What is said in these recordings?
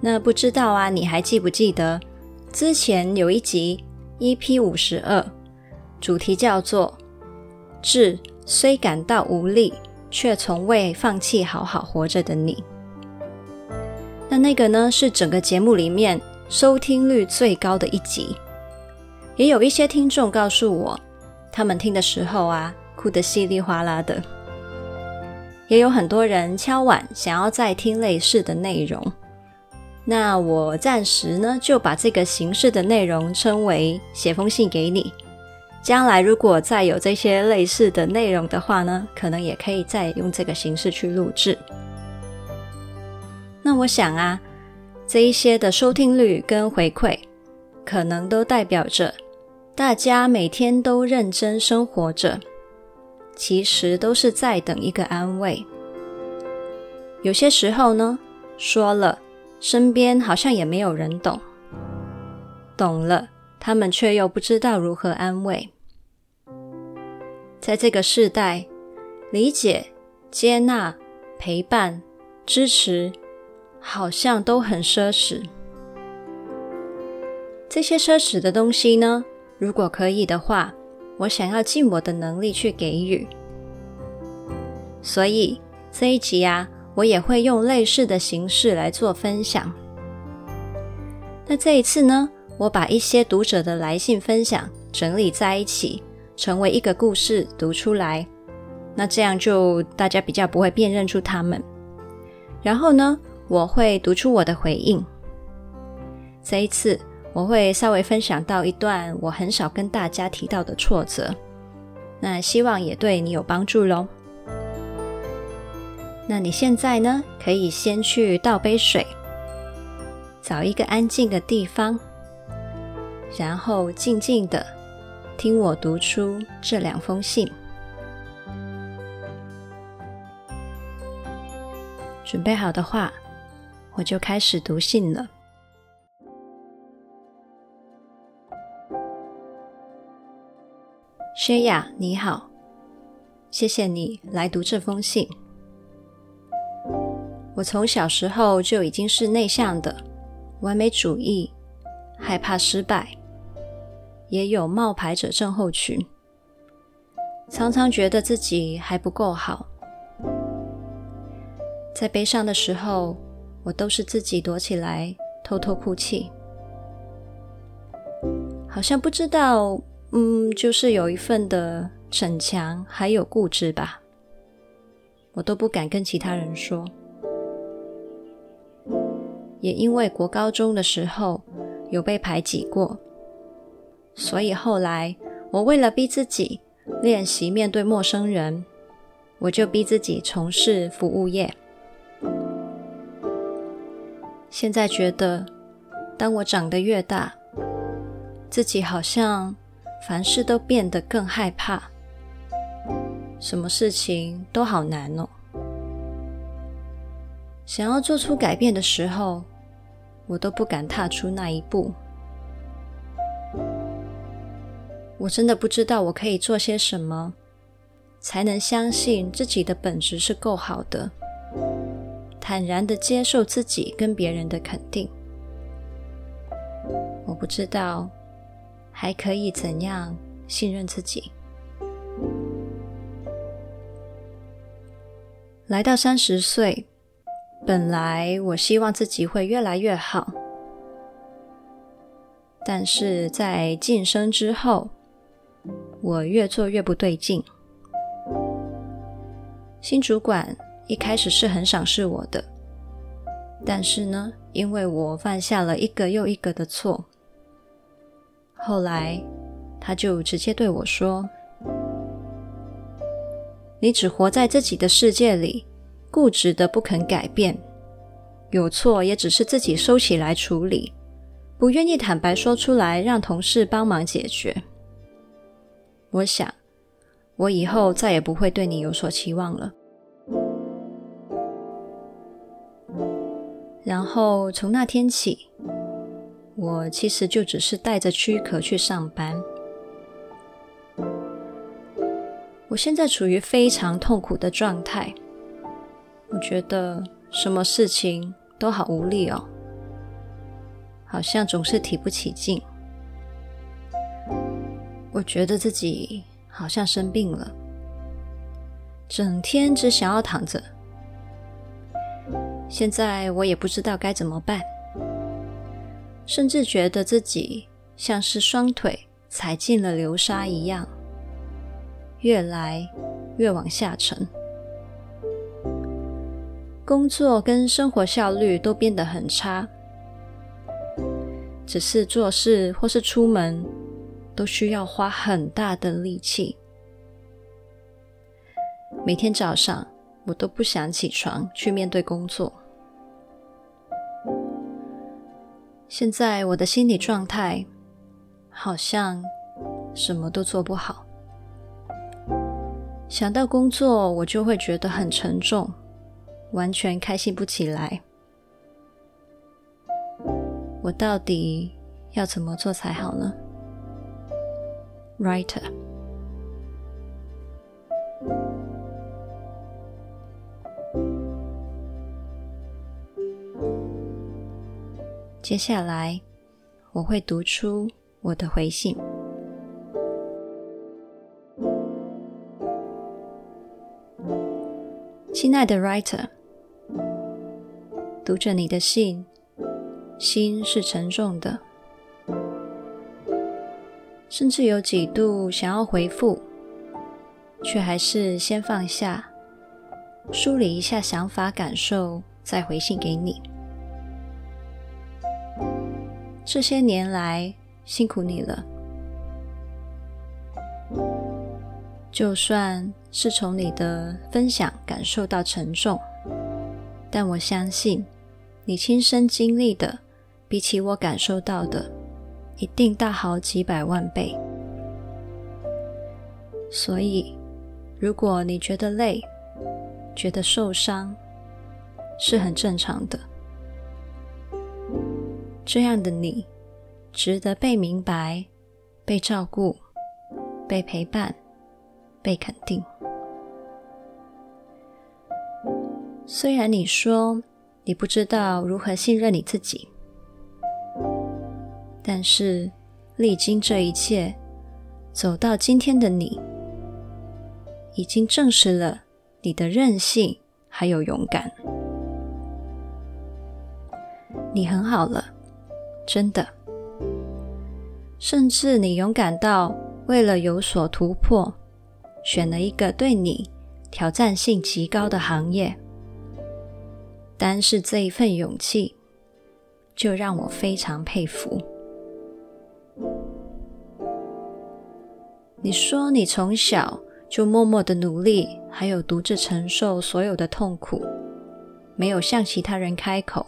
那不知道啊，你还记不记得之前有一集 EP 五十二，主题叫做“致虽感到无力，却从未放弃好好活着的你”。那那个呢，是整个节目里面收听率最高的一集。也有一些听众告诉我，他们听的时候啊，哭得稀里哗啦的。也有很多人敲碗，想要再听类似的内容。那我暂时呢，就把这个形式的内容称为写封信给你。将来如果再有这些类似的内容的话呢，可能也可以再用这个形式去录制。那我想啊，这一些的收听率跟回馈，可能都代表着大家每天都认真生活着，其实都是在等一个安慰。有些时候呢，说了。身边好像也没有人懂，懂了，他们却又不知道如何安慰。在这个世代，理解、接纳、陪伴、支持，好像都很奢侈。这些奢侈的东西呢，如果可以的话，我想要尽我的能力去给予。所以这一集啊。我也会用类似的形式来做分享。那这一次呢，我把一些读者的来信分享整理在一起，成为一个故事读出来。那这样就大家比较不会辨认出他们。然后呢，我会读出我的回应。这一次我会稍微分享到一段我很少跟大家提到的挫折。那希望也对你有帮助喽。那你现在呢？可以先去倒杯水，找一个安静的地方，然后静静的听我读出这两封信。准备好的话，我就开始读信了。薛雅，你好，谢谢你来读这封信。我从小时候就已经是内向的，完美主义，害怕失败，也有冒牌者症候群，常常觉得自己还不够好。在悲伤的时候，我都是自己躲起来偷偷哭泣，好像不知道，嗯，就是有一份的逞强，还有固执吧，我都不敢跟其他人说。也因为国高中的时候有被排挤过，所以后来我为了逼自己练习面对陌生人，我就逼自己从事服务业。现在觉得，当我长得越大，自己好像凡事都变得更害怕，什么事情都好难哦。想要做出改变的时候，我都不敢踏出那一步。我真的不知道我可以做些什么，才能相信自己的本质是够好的，坦然的接受自己跟别人的肯定。我不知道还可以怎样信任自己。来到三十岁。本来我希望自己会越来越好，但是在晋升之后，我越做越不对劲。新主管一开始是很赏识我的，但是呢，因为我犯下了一个又一个的错，后来他就直接对我说：“你只活在自己的世界里。”固执的不肯改变，有错也只是自己收起来处理，不愿意坦白说出来，让同事帮忙解决。我想，我以后再也不会对你有所期望了。然后从那天起，我其实就只是带着躯壳去上班。我现在处于非常痛苦的状态，我觉得什么事情都好无力哦，好像总是提不起劲。我觉得自己好像生病了，整天只想要躺着。现在我也不知道该怎么办，甚至觉得自己像是双腿踩进了流沙一样，越来越往下沉。工作跟生活效率都变得很差，只是做事或是出门都需要花很大的力气。每天早上，我都不想起床去面对工作。现在我的心理状态好像什么都做不好，想到工作我就会觉得很沉重，完全开心不起来。我到底要怎么做才好呢？Writer。接下来，我会读出我的回信。亲爱的 Writer，读着你的信，心是沉重的，甚至有几度想要回复，却还是先放下，梳理一下想法感受，再回信给你。这些年来，辛苦你了。就算是从你的分享感受到沉重，但我相信你亲身经历的，比起我感受到的，一定大好几百万倍。所以，如果你觉得累，觉得受伤，是很正常的。这样的你，值得被明白、被照顾、被陪伴、被肯定。虽然你说你不知道如何信任你自己，但是历经这一切，走到今天的你，已经证实了你的韧性还有勇敢。你很好了。真的，甚至你勇敢到为了有所突破，选了一个对你挑战性极高的行业。单是这一份勇气，就让我非常佩服。你说你从小就默默的努力，还有独自承受所有的痛苦，没有向其他人开口。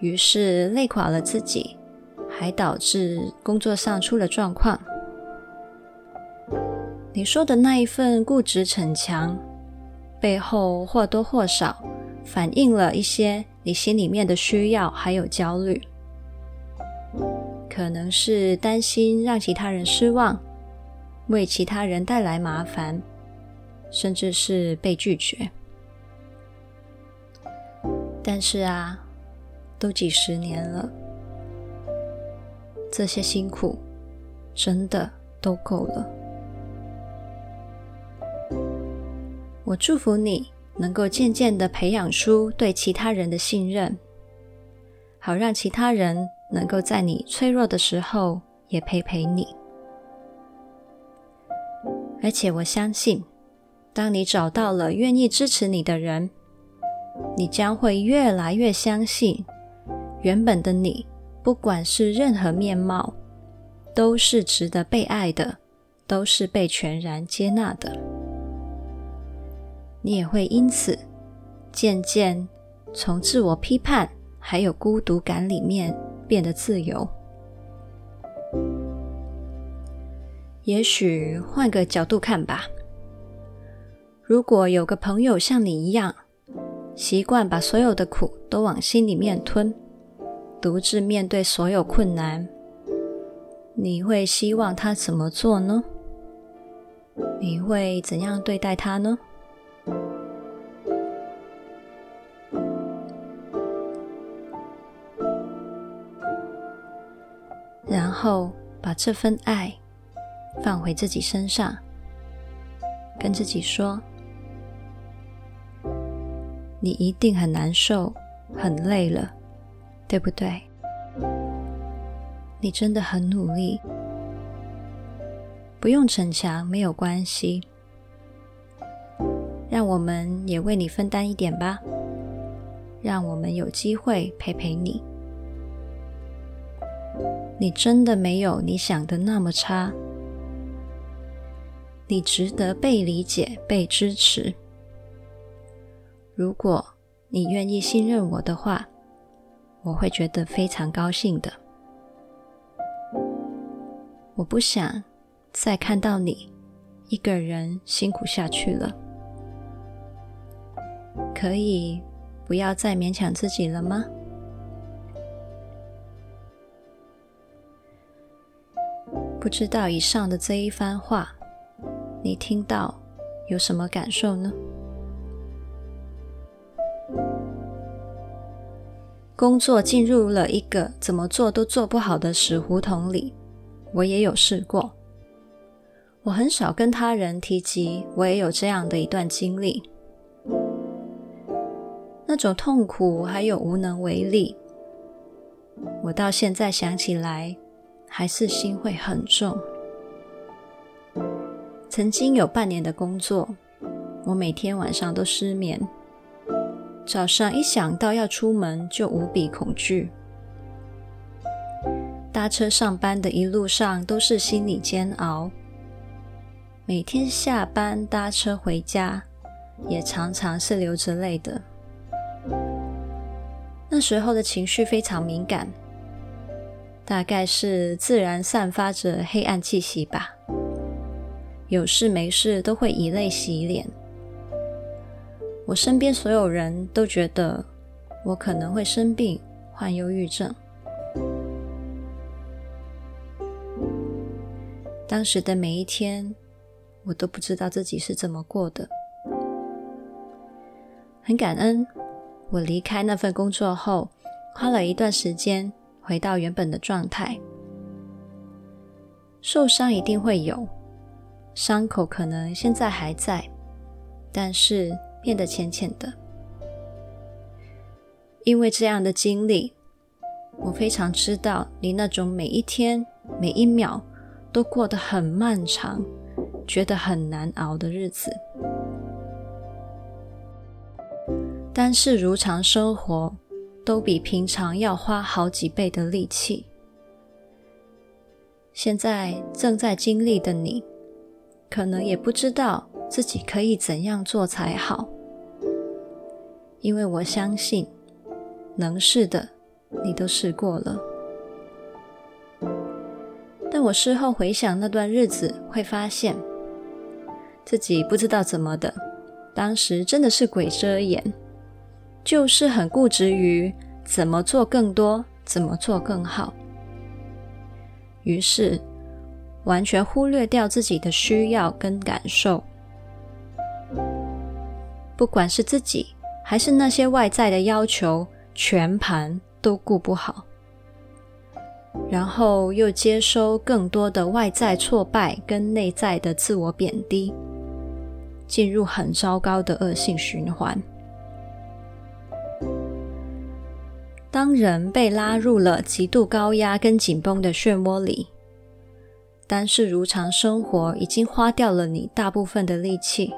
于是累垮了自己，还导致工作上出了状况。你说的那一份固执逞强，背后或多或少反映了一些你心里面的需要，还有焦虑。可能是担心让其他人失望，为其他人带来麻烦，甚至是被拒绝。但是啊。都几十年了，这些辛苦真的都够了。我祝福你能够渐渐的培养出对其他人的信任，好让其他人能够在你脆弱的时候也陪陪你。而且我相信，当你找到了愿意支持你的人，你将会越来越相信。原本的你，不管是任何面貌，都是值得被爱的，都是被全然接纳的。你也会因此渐渐从自我批判还有孤独感里面变得自由。也许换个角度看吧，如果有个朋友像你一样，习惯把所有的苦都往心里面吞，独自面对所有困难，你会希望他怎么做呢？你会怎样对待他呢？后把这份爱放回自己身上，跟自己说：“你一定很难受、很累了，对不对？你真的很努力，不用逞强，没有关系。让我们也为你分担一点吧，让我们有机会陪陪你。”你真的没有你想的那么差，你值得被理解、被支持。如果你愿意信任我的话，我会觉得非常高兴的。我不想再看到你一个人辛苦下去了，可以不要再勉强自己了吗？不知道以上的这一番话，你听到有什么感受呢？工作进入了一个怎么做都做不好的死胡同里，我也有试过。我很少跟他人提及，我也有这样的一段经历。那种痛苦还有无能为力，我到现在想起来，还是心会很重。曾经有半年的工作，我每天晚上都失眠，早上一想到要出门就无比恐惧。搭车上班的一路上都是心理煎熬，每天下班搭车回家也常常是流着泪的。那时候的情绪非常敏感。大概是自然散发着黑暗气息吧，有事没事都会以泪洗脸。我身边所有人都觉得我可能会生病，患忧郁症。当时的每一天，我都不知道自己是怎么过的。很感恩，我离开那份工作后，花了一段时间。回到原本的状态，受伤一定会有，伤口可能现在还在，但是变得浅浅的。因为这样的经历，我非常知道你那种每一天每一秒都过得很漫长，觉得很难熬的日子。但是如常生活。都比平常要花好几倍的力气。现在正在经历的你，可能也不知道自己可以怎样做才好，因为我相信，能试的你都试过了。但我事后回想那段日子，会发现自己不知道怎么的，当时真的是鬼遮眼。就是很固执于怎么做更多，怎么做更好，于是完全忽略掉自己的需要跟感受，不管是自己还是那些外在的要求，全盘都顾不好，然后又接收更多的外在挫败跟内在的自我贬低，进入很糟糕的恶性循环。当人被拉入了极度高压跟紧绷的漩涡里，但是如常生活已经花掉了你大部分的力气，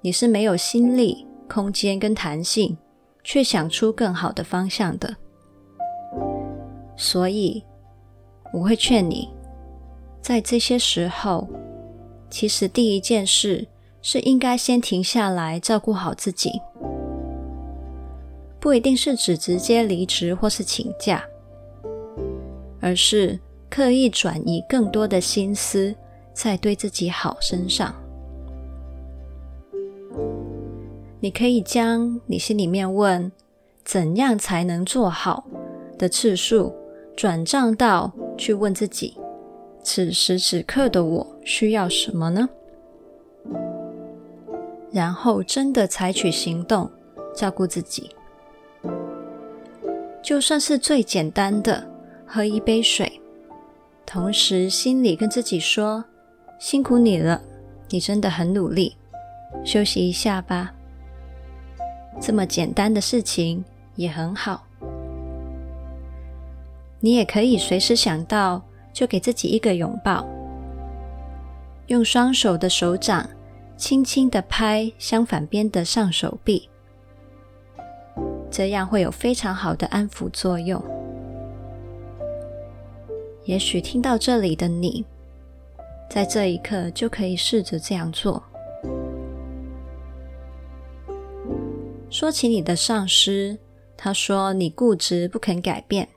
你是没有心力、空间跟弹性，去想出更好的方向的。所以，我会劝你，在这些时候，其实第一件事是应该先停下来，照顾好自己。不一定是指直接离职或是请假，而是刻意转移更多的心思在对自己好身上。你可以将你心里面问“怎样才能做好”的次数转账到去问自己：“此时此刻的我需要什么呢？”然后真的采取行动，照顾自己。就算是最简单的喝一杯水，同时心里跟自己说：“辛苦你了，你真的很努力，休息一下吧。”这么简单的事情也很好。你也可以随时想到，就给自己一个拥抱，用双手的手掌。轻轻的拍相反边的上手臂，这样会有非常好的安抚作用。也许听到这里的你，在这一刻就可以试着这样做。说起你的上司，他说你固执不肯改变。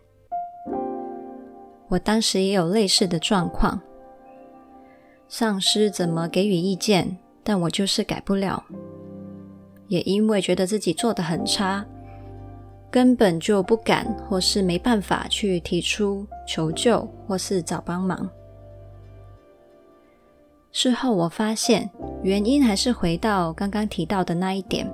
我当时也有类似的状况，上司怎么给予意见？但我就是改不了，也因为觉得自己做得很差，根本就不敢或是没办法去提出求救或是找帮忙。事后我发现，原因还是回到刚刚提到的那一点，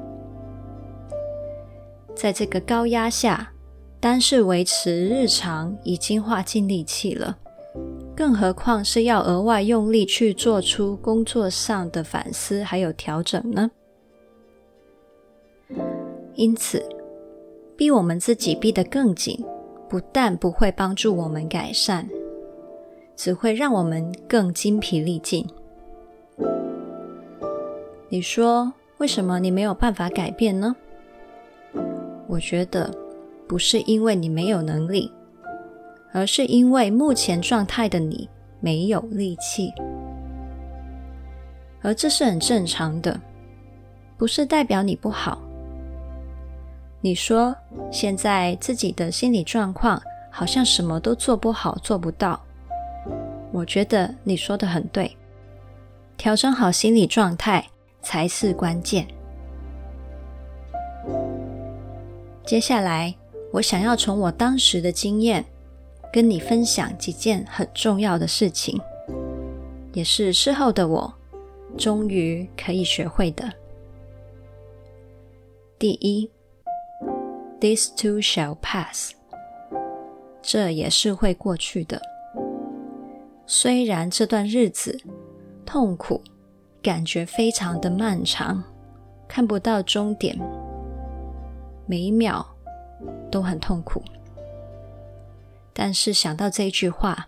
在这个高压下，单是维持日常已经化尽力气了。更何况是要额外用力去做出工作上的反思还有调整呢？因此，逼我们自己逼得更紧，不但不会帮助我们改善，只会让我们更精疲力尽。你说，为什么你没有办法改变呢？我觉得不是因为你没有能力。而是因为目前状态的你没有力气，而这是很正常的，不是代表你不好。你说现在自己的心理状况好像什么都做不好、做不到，我觉得你说的很对，调整好心理状态才是关键。接下来，我想要从我当时的经验。跟你分享几件很重要的事情，也是事后的我终于可以学会的。第一，This too shall pass，这也是会过去的。虽然这段日子痛苦，感觉非常的漫长，看不到终点，每一秒都很痛苦。但是想到这句话，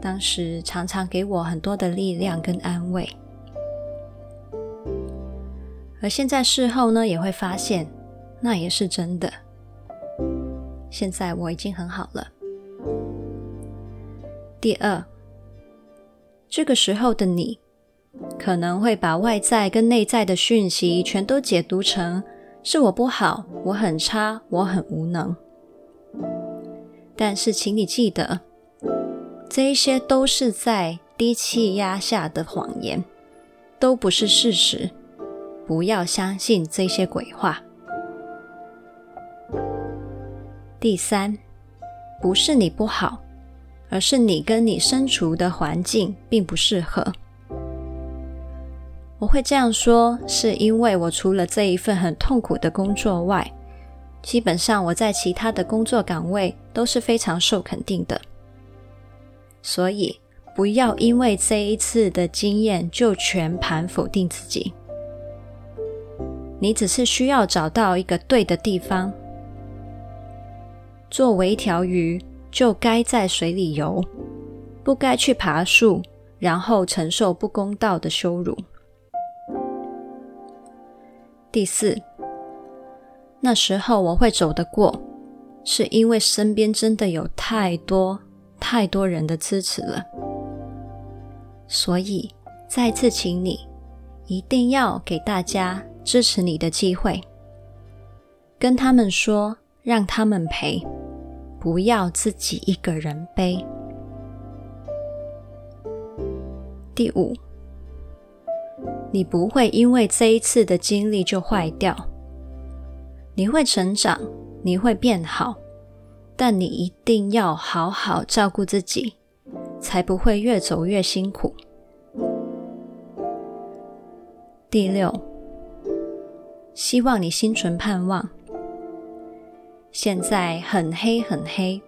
当时常常给我很多的力量跟安慰。而现在事后呢，也会发现那也是真的。现在我已经很好了。第二，这个时候的你，可能会把外在跟内在的讯息全都解读成是我不好，我很差，我很无能。但是，请你记得，这一些都是在低气压下的谎言，都不是事实。不要相信这些鬼话。第三，不是你不好，而是你跟你身处的环境并不适合。我会这样说，是因为我除了这一份很痛苦的工作外，基本上我在其他的工作岗位都是非常受肯定的，所以不要因为这一次的经验就全盘否定自己。你只是需要找到一个对的地方。作为一条鱼，就该在水里游，不该去爬树，然后承受不公道的羞辱。第四。那时候我会走得过，是因为身边真的有太多太多人的支持了。所以再次请你一定要给大家支持你的机会，跟他们说，让他们陪，不要自己一个人背。第五，你不会因为这一次的经历就坏掉，你会成长，你会变好，但你一定要好好照顾自己，才不会越走越辛苦。第六，希望你心存盼望。现在很黑很黑，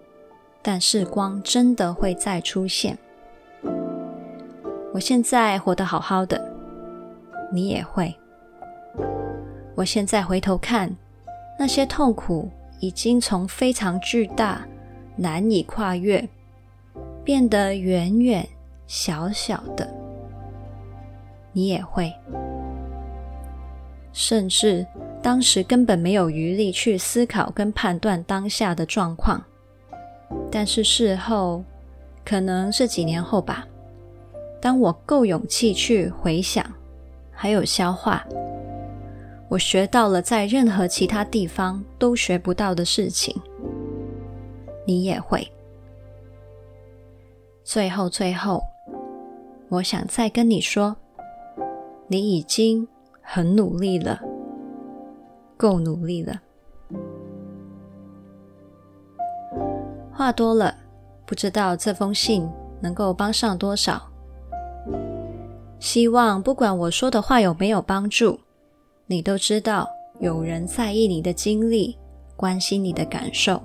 但是光真的会再出现。我现在活得好好的，你也会。我现在回头看，那些痛苦已经从非常巨大、难以跨越，变得远远小小的，你也会。甚至当时根本没有余力去思考跟判断当下的状况，但是事后，可能是几年后吧，当我够勇气去回想，还有消化，我学到了在任何其他地方都学不到的事情，你也会。最后，最后，我想再跟你说，你已经。很努力了，够努力了。话多了，不知道这封信能够帮上多少。希望不管我说的话有没有帮助，你都知道有人在意你的经历，关心你的感受。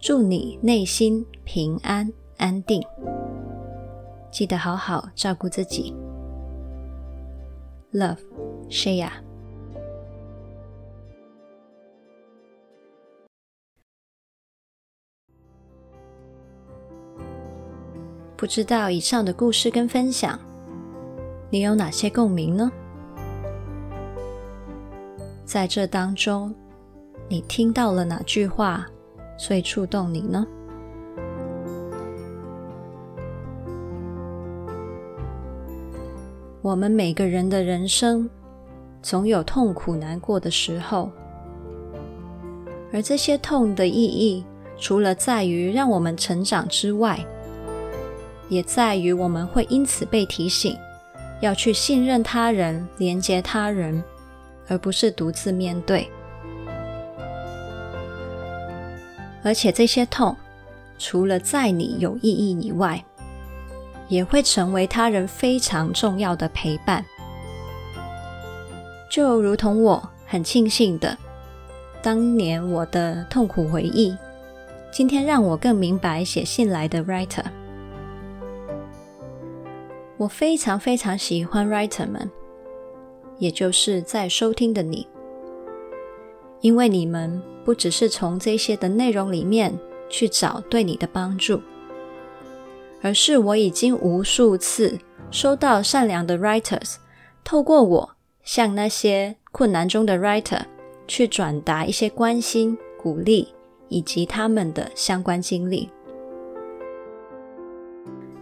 祝你内心平安安定，记得好好照顾自己。Love，Shaya 不知道以上的故事跟分享，你有哪些共鸣呢？在这当中，你听到了哪句话最触动你呢？我们每个人的人生，总有痛苦难过的时候，而这些痛的意义，除了在于让我们成长之外，也在于我们会因此被提醒，要去信任他人、连接他人，而不是独自面对。而且这些痛，除了在你有意义以外，也会成为他人非常重要的陪伴，就如同我很庆幸的，当年我的痛苦回忆，今天让我更明白写信来的 writer。我非常非常喜欢 writer 们，也就是在收听的你，因为你们不只是从这些的内容里面去找对你的帮助。而是我已经无数次收到善良的 writers，透过我向那些困难中的 writer 去转达一些关心、鼓励以及他们的相关经历。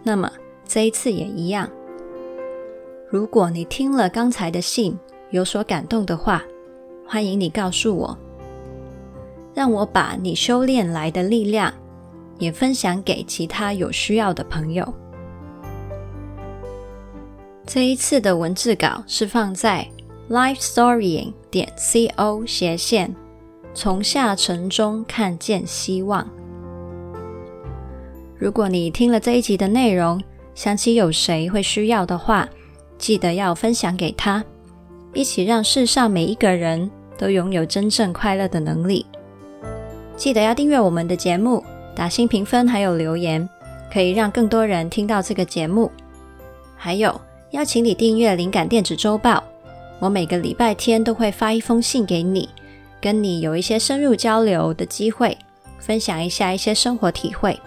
那么这一次也一样，如果你听了刚才的信有所感动的话，欢迎你告诉我，让我把你修炼来的力量。也分享给其他有需要的朋友。这一次的文字稿是放在 lifestorying 点 co 斜线从下沉中看见希望。如果你听了这一集的内容，想起有谁会需要的话，记得要分享给他，一起让世上每一个人都拥有真正快乐的能力。记得要订阅我们的节目。打新评分还有留言，可以让更多人听到这个节目。还有，邀请你订阅灵感电子周报，我每个礼拜天都会发一封信给你，跟你有一些深入交流的机会，分享一下一些生活体会。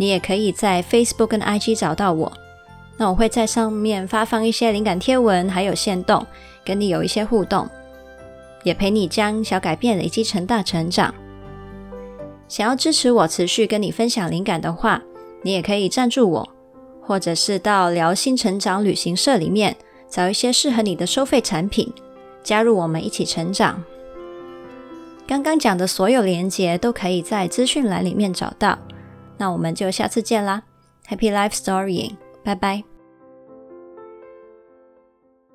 你也可以在 Facebook 跟 IG 找到我，那我会在上面发放一些灵感贴文，还有限动，跟你有一些互动，也陪你将小改变累积成大成长。想要支持我持续跟你分享灵感的话，你也可以赞助我，或者是到疗心成长旅行社里面找一些适合你的收费产品，加入我们一起成长。刚刚讲的所有连结都可以在资讯栏里面找到。那我们就下次见啦，Happy Life Storying，拜拜。